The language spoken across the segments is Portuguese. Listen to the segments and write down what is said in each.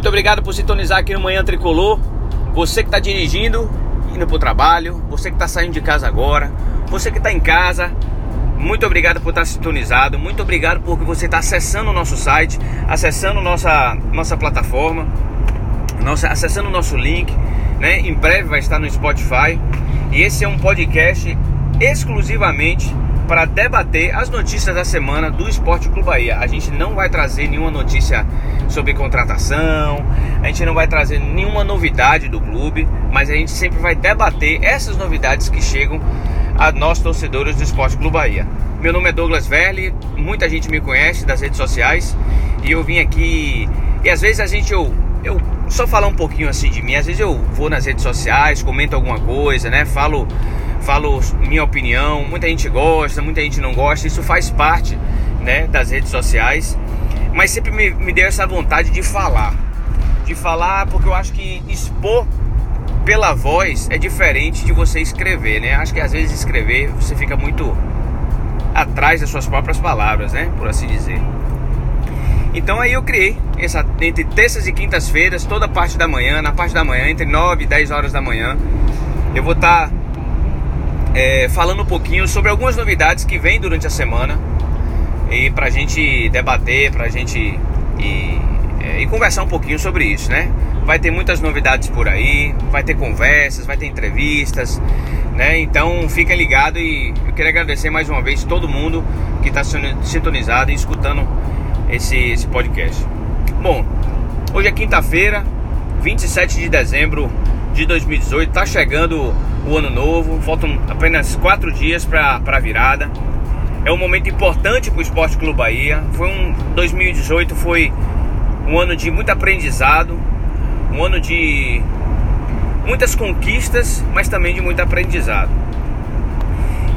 Muito obrigado por sintonizar aqui no Manhã Tricolor. Você que está dirigindo, indo para o trabalho, você que está saindo de casa agora, você que está em casa, muito obrigado por estar sintonizado, muito obrigado porque você está acessando o nosso site, acessando nossa, nossa plataforma, nossa, acessando o nosso link, né? Em breve vai estar no Spotify. E esse é um podcast exclusivamente para debater as notícias da semana do Esporte Clube Bahia. A gente não vai trazer nenhuma notícia sobre contratação, a gente não vai trazer nenhuma novidade do clube, mas a gente sempre vai debater essas novidades que chegam a nós torcedores do Esporte Clube Bahia. Meu nome é Douglas Verli, muita gente me conhece das redes sociais e eu vim aqui e às vezes a gente eu, eu só falar um pouquinho assim de mim, às vezes eu vou nas redes sociais, comento alguma coisa, né? Falo falo minha opinião, muita gente gosta, muita gente não gosta, isso faz parte né, das redes sociais, mas sempre me, me deu essa vontade de falar, de falar porque eu acho que expor pela voz é diferente de você escrever, né? Acho que às vezes escrever você fica muito atrás das suas próprias palavras, né? Por assim dizer. Então aí eu criei essa entre terças e quintas-feiras, toda parte da manhã, na parte da manhã, entre 9 e 10 horas da manhã, eu vou estar tá é, falando um pouquinho sobre algumas novidades que vêm durante a semana e para a gente debater, para a gente e, é, e conversar um pouquinho sobre isso, né? Vai ter muitas novidades por aí, vai ter conversas, vai ter entrevistas, né? Então fica ligado e eu queria agradecer mais uma vez todo mundo que está sintonizado e escutando esse, esse podcast. Bom, hoje é quinta-feira, 27 de dezembro de 2018, está chegando o ano novo, faltam apenas quatro dias para a virada. É um momento importante para o Esporte Clube Bahia. Foi um 2018 foi um ano de muito aprendizado, um ano de muitas conquistas, mas também de muito aprendizado.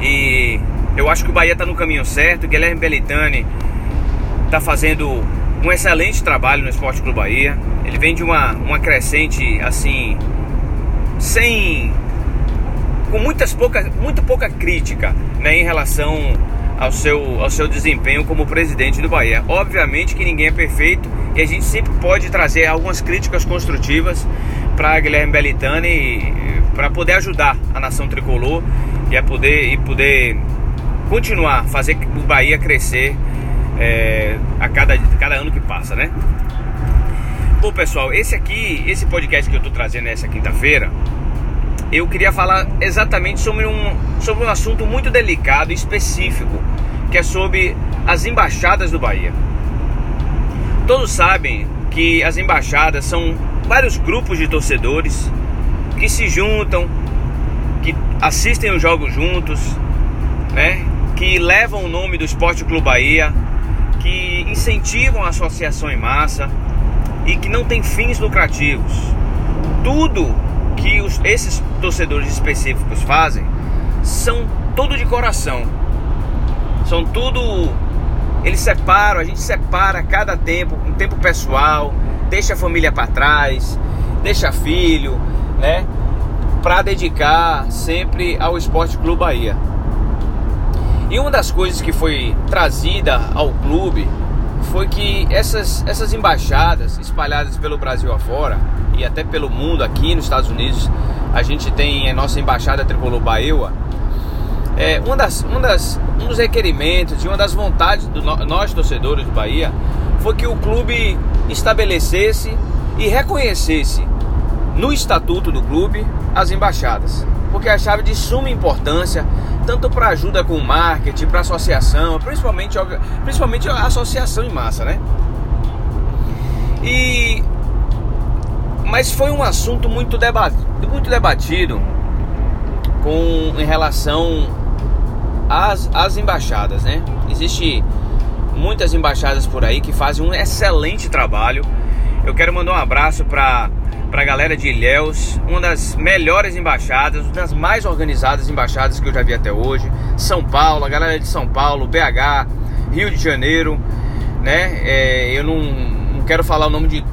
E eu acho que o Bahia está no caminho certo. Guilherme Belitani está fazendo um excelente trabalho no Esporte Clube Bahia. Ele vem de uma, uma crescente assim, sem com muitas pouca, muito pouca crítica né, em relação ao seu, ao seu desempenho como presidente do Bahia. Obviamente que ninguém é perfeito e a gente sempre pode trazer algumas críticas construtivas para Guilherme Belitani para poder ajudar a nação tricolor e a poder e poder continuar fazer o Bahia crescer é, a cada, cada ano que passa, né? Bom pessoal, esse aqui, esse podcast que eu estou trazendo nessa quinta-feira, eu queria falar exatamente sobre um, sobre um assunto muito delicado e específico, que é sobre as embaixadas do Bahia. Todos sabem que as embaixadas são vários grupos de torcedores que se juntam, que assistem os jogos juntos, né? que levam o nome do Esporte Clube Bahia, que incentivam a associação em massa e que não tem fins lucrativos. Tudo que os, esses torcedores específicos fazem são tudo de coração. São tudo. Eles separam, a gente separa cada tempo, um tempo pessoal, deixa a família para trás, deixa filho, né? Para dedicar sempre ao Esporte Clube Bahia. E uma das coisas que foi trazida ao clube foi que essas, essas embaixadas espalhadas pelo Brasil afora e até pelo mundo aqui nos Estados Unidos, a gente tem a nossa embaixada tricolor Baeua. É, uma das, uma das, um dos requerimentos e uma das vontades do nós torcedores do Bahia foi que o clube estabelecesse e reconhecesse no estatuto do clube as embaixadas, porque a chave de suma importância tanto para ajuda com marketing, para associação, principalmente principalmente associação em massa, né? E mas foi um assunto muito debatido, muito debatido com em relação às, às embaixadas, né? Existe muitas embaixadas por aí que fazem um excelente trabalho. Eu quero mandar um abraço para para a galera de Ilhéus, uma das melhores embaixadas, uma das mais organizadas embaixadas que eu já vi até hoje. São Paulo, a galera de São Paulo, BH, Rio de Janeiro, né? É, eu não, não quero falar o nome de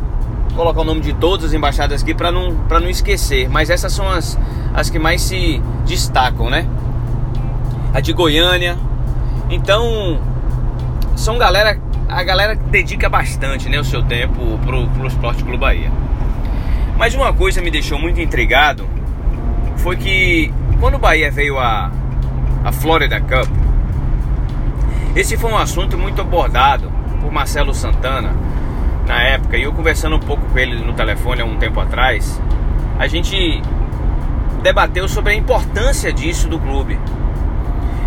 colocar o nome de todas as embaixadas aqui para não, não esquecer, mas essas são as, as que mais se destacam, né? A de Goiânia. Então, são galera a galera dedica bastante né, o seu tempo pro, pro Esporte Clube Bahia. Mas uma coisa me deixou muito intrigado foi que quando o Bahia veio a, a Florida Cup, esse foi um assunto muito abordado por Marcelo Santana na época, e eu conversando um pouco com ele no telefone há um tempo atrás, a gente debateu sobre a importância disso do clube.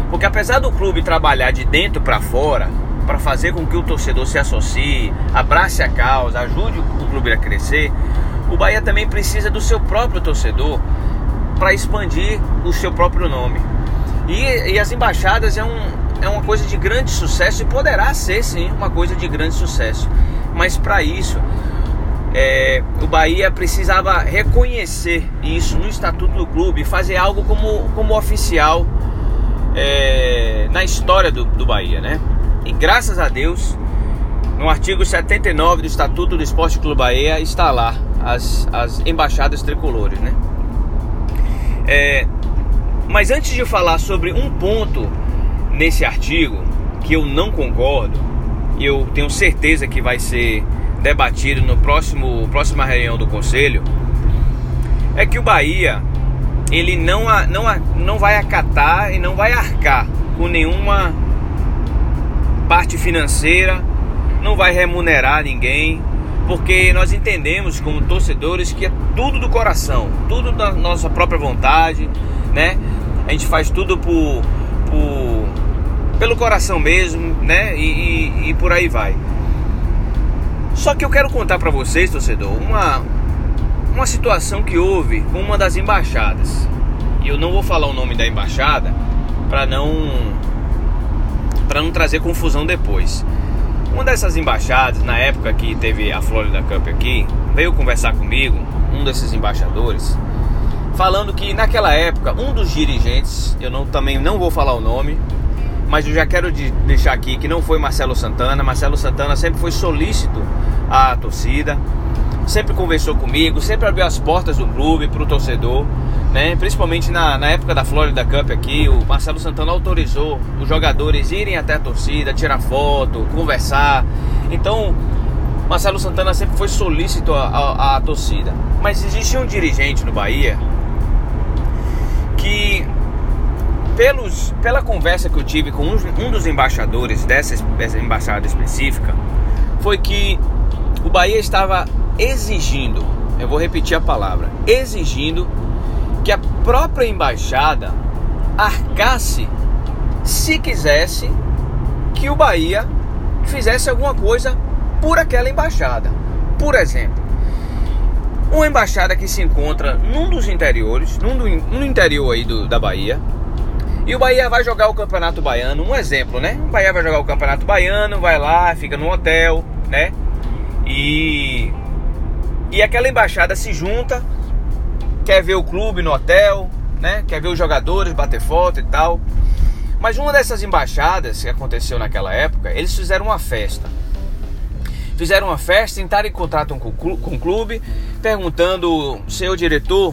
Porque apesar do clube trabalhar de dentro para fora, para fazer com que o torcedor se associe, abrace a causa, ajude o clube a crescer, o Bahia também precisa do seu próprio torcedor para expandir o seu próprio nome. E, e, as embaixadas é, um, é uma coisa de grande sucesso e poderá ser sim uma coisa de grande sucesso. Mas para isso, é, o Bahia precisava reconhecer isso no estatuto do clube, fazer algo como, como oficial é, na história do, do Bahia, né? E graças a Deus, no artigo 79 do Estatuto do Esporte Clube Bahia está lá as, as embaixadas tricolores, né? É, mas antes de falar sobre um ponto nesse artigo que eu não concordo, e eu tenho certeza que vai ser debatido no próximo próxima reunião do conselho, é que o Bahia ele não, não, não vai acatar e não vai arcar com nenhuma parte financeira, não vai remunerar ninguém, porque nós entendemos como torcedores que é tudo do coração, tudo da nossa própria vontade, né? A gente faz tudo por, por pelo coração mesmo, né? E, e, e por aí vai. Só que eu quero contar para vocês, torcedor, uma uma situação que houve com uma das embaixadas. E eu não vou falar o nome da embaixada para não para não trazer confusão depois. Uma dessas embaixadas, na época que teve a Florida Cup aqui, veio conversar comigo, um desses embaixadores, falando que naquela época um dos dirigentes, eu não, também não vou falar o nome, mas eu já quero de, deixar aqui que não foi Marcelo Santana. Marcelo Santana sempre foi solícito à torcida, sempre conversou comigo, sempre abriu as portas do clube para o torcedor né? Principalmente na, na época da Florida Cup aqui, o Marcelo Santana autorizou os jogadores irem até a torcida, tirar foto, conversar. Então, Marcelo Santana sempre foi solícito à, torcida. Mas existe um dirigente no Bahia que, pelos, pela conversa que eu tive com um, um dos embaixadores dessa, dessa embaixada específica, foi que o Bahia estava exigindo, eu vou repetir a palavra, exigindo que a própria embaixada arcasse, se quisesse, que o Bahia fizesse alguma coisa por aquela embaixada. Por exemplo, uma embaixada que se encontra num dos interiores, num do, no interior aí do, da Bahia, e o Bahia vai jogar o Campeonato Baiano, um exemplo, né? O Bahia vai jogar o Campeonato Baiano, vai lá, fica no hotel, né? E e aquela embaixada se junta quer ver o clube no hotel, né? Quer ver os jogadores, bater foto e tal. Mas uma dessas embaixadas que aconteceu naquela época, eles fizeram uma festa. Fizeram uma festa, entraram em contato com o clube, perguntando, seu diretor,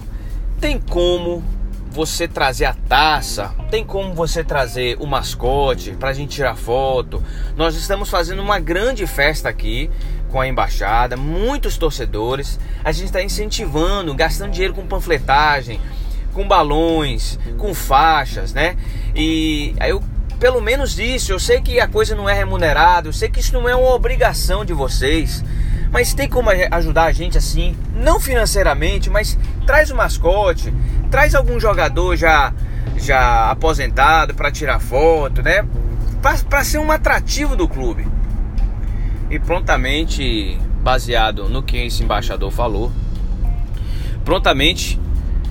tem como você trazer a taça, tem como você trazer o mascote para a gente tirar foto. Nós estamos fazendo uma grande festa aqui com a embaixada, muitos torcedores. A gente está incentivando, gastando dinheiro com panfletagem, com balões, com faixas, né? E aí eu pelo menos isso, eu sei que a coisa não é remunerada, eu sei que isso não é uma obrigação de vocês, mas tem como ajudar a gente assim, não financeiramente, mas traz o mascote, traz algum jogador já já aposentado para tirar foto, né? Para ser um atrativo do clube e prontamente, baseado no que esse embaixador falou, prontamente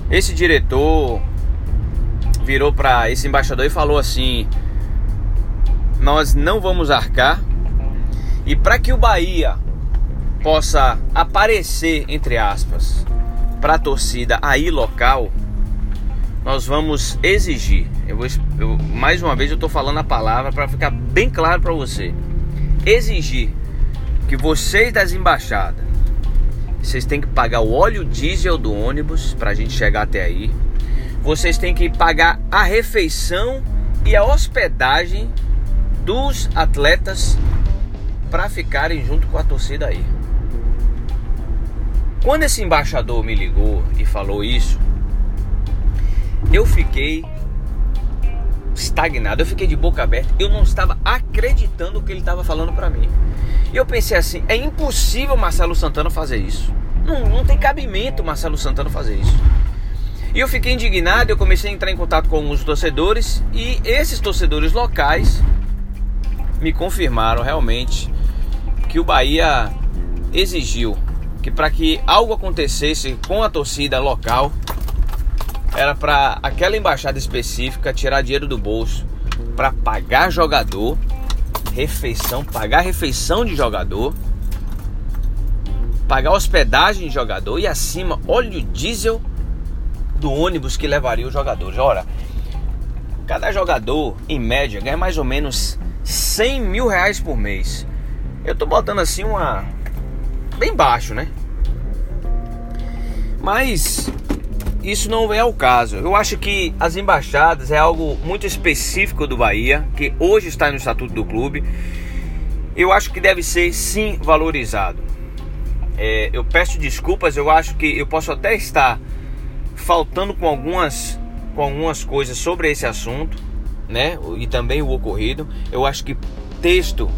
esse diretor virou para esse embaixador e falou assim: Nós não vamos arcar e para que o Bahia possa aparecer, entre aspas, para a torcida aí local, nós vamos exigir. Eu vou, eu, mais uma vez eu estou falando a palavra para ficar bem claro para você. Exigir que vocês das embaixadas, vocês têm que pagar o óleo diesel do ônibus para a gente chegar até aí. Vocês têm que pagar a refeição e a hospedagem dos atletas para ficarem junto com a torcida aí. Quando esse embaixador me ligou e falou isso, eu fiquei estagnado, eu fiquei de boca aberta, eu não estava acreditando o que ele estava falando para mim. E eu pensei assim: é impossível Marcelo Santana fazer isso. Não, não tem cabimento Marcelo Santana fazer isso. E eu fiquei indignado, eu comecei a entrar em contato com alguns torcedores e esses torcedores locais me confirmaram realmente que o Bahia exigiu que para que algo acontecesse com a torcida local era para aquela embaixada específica tirar dinheiro do bolso para pagar jogador, refeição, pagar refeição de jogador, pagar hospedagem de jogador e acima óleo diesel do ônibus que levaria os jogadores. Ora, cada jogador em média ganha mais ou menos 100 mil reais por mês. Eu tô botando assim uma bem baixo, né? Mas isso não é o caso. Eu acho que as embaixadas é algo muito específico do Bahia, que hoje está no estatuto do clube. Eu acho que deve ser sim valorizado. É, eu peço desculpas, eu acho que eu posso até estar faltando com algumas, com algumas coisas sobre esse assunto, né? E também o ocorrido. Eu acho que texto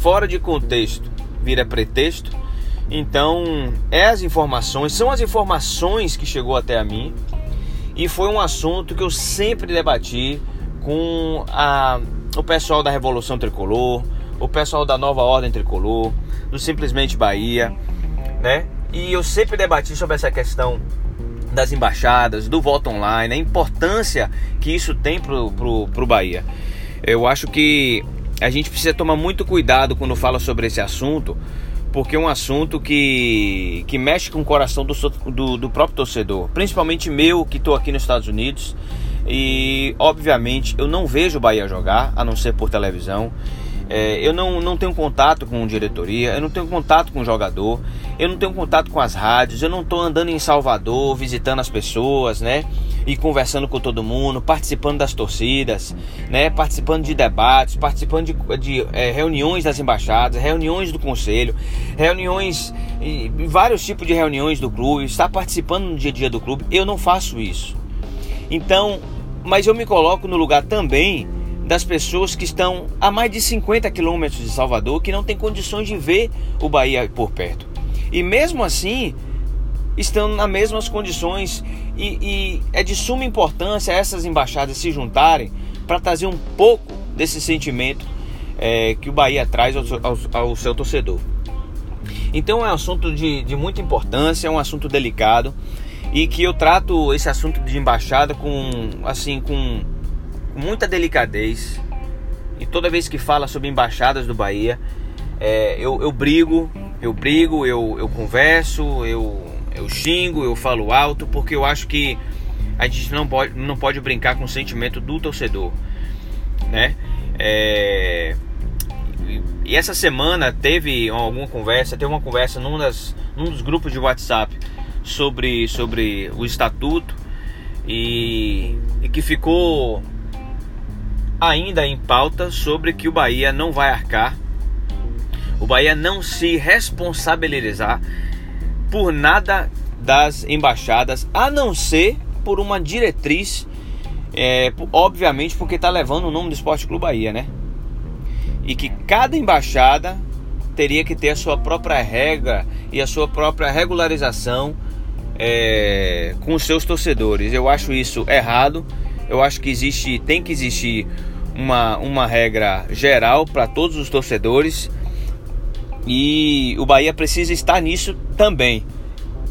fora de contexto vira pretexto então, é as informações, são as informações que chegou até a mim e foi um assunto que eu sempre debati com a, o pessoal da Revolução Tricolor, o pessoal da Nova Ordem Tricolor, do Simplesmente Bahia, né? E eu sempre debati sobre essa questão das embaixadas, do voto online, a importância que isso tem pro, pro, pro Bahia. Eu acho que a gente precisa tomar muito cuidado quando fala sobre esse assunto, porque é um assunto que, que mexe com o coração do, do, do próprio torcedor, principalmente meu que estou aqui nos Estados Unidos. E obviamente eu não vejo o Bahia jogar, a não ser por televisão. É, eu não, não tenho contato com diretoria, eu não tenho contato com jogador, eu não tenho contato com as rádios, eu não estou andando em Salvador visitando as pessoas, né? E conversando com todo mundo, participando das torcidas, né? Participando de debates, participando de, de é, reuniões das embaixadas, reuniões do conselho, reuniões, e, vários tipos de reuniões do clube, estar participando no dia a dia do clube. Eu não faço isso. Então, mas eu me coloco no lugar também das pessoas que estão a mais de 50 quilômetros de Salvador que não têm condições de ver o Bahia por perto. E mesmo assim, estão nas mesmas condições e, e é de suma importância essas embaixadas se juntarem para trazer um pouco desse sentimento é, que o Bahia traz ao, ao, ao, seu torcedor. Então é um assunto de, de muita importância, é um assunto delicado e que eu trato esse assunto de embaixada com assim com com muita delicadez. E toda vez que fala sobre embaixadas do Bahia, é, eu, eu brigo, eu brigo, eu, eu converso, eu, eu xingo, eu falo alto, porque eu acho que a gente não pode, não pode brincar com o sentimento do torcedor, né? É, e essa semana teve alguma conversa, teve uma conversa num, das, num dos grupos de WhatsApp sobre, sobre o estatuto e, e que ficou ainda em pauta sobre que o Bahia não vai arcar, o Bahia não se responsabilizar por nada das embaixadas, a não ser por uma diretriz, é, obviamente porque está levando o nome do Esporte Clube Bahia, né? E que cada embaixada teria que ter a sua própria regra e a sua própria regularização é, com os seus torcedores. Eu acho isso errado eu acho que existe, tem que existir uma, uma regra geral para todos os torcedores e o Bahia precisa estar nisso também.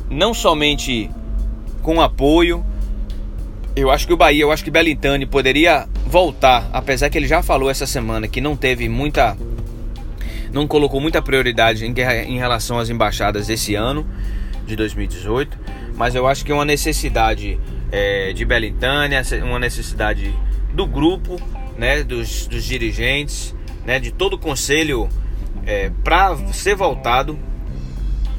Não somente com apoio. Eu acho que o Bahia, eu acho que Belintani poderia voltar, apesar que ele já falou essa semana que não teve muita não colocou muita prioridade em, em relação às embaixadas desse ano de 2018, mas eu acho que é uma necessidade é, de Belintânia, uma necessidade do grupo, né, dos, dos dirigentes, né, de todo o conselho é, para ser voltado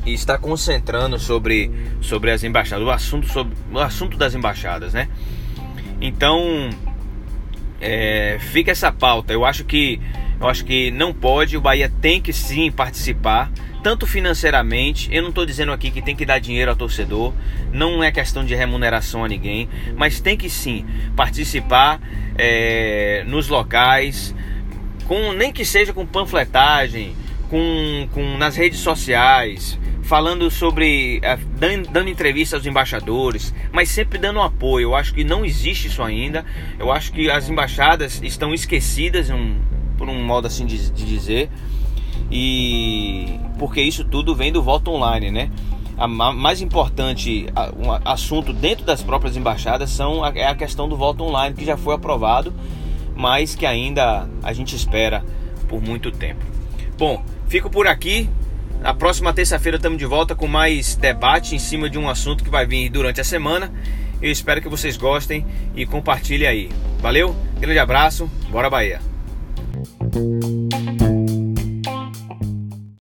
e estar concentrando sobre, sobre as embaixadas, o assunto, sobre, o assunto das embaixadas, né? Então, é, fica essa pauta. Eu acho que Eu acho que não pode, o Bahia tem que sim participar, tanto financeiramente. Eu não estou dizendo aqui que tem que dar dinheiro ao torcedor, não é questão de remuneração a ninguém, mas tem que sim participar é, nos locais, com nem que seja com panfletagem, com, com nas redes sociais, falando sobre. É, dando, dando entrevista aos embaixadores, mas sempre dando apoio. Eu acho que não existe isso ainda. Eu acho que as embaixadas estão esquecidas, um, por um modo assim de, de dizer. E porque isso tudo vem do voto online, né? A, mais importante um assunto dentro das próprias embaixadas são a, é a questão do voto online que já foi aprovado, mas que ainda a gente espera por muito tempo. Bom, fico por aqui. Na próxima terça-feira estamos de volta com mais debate em cima de um assunto que vai vir durante a semana. Eu espero que vocês gostem e compartilhem aí. Valeu, grande abraço, bora Bahia! Thank you.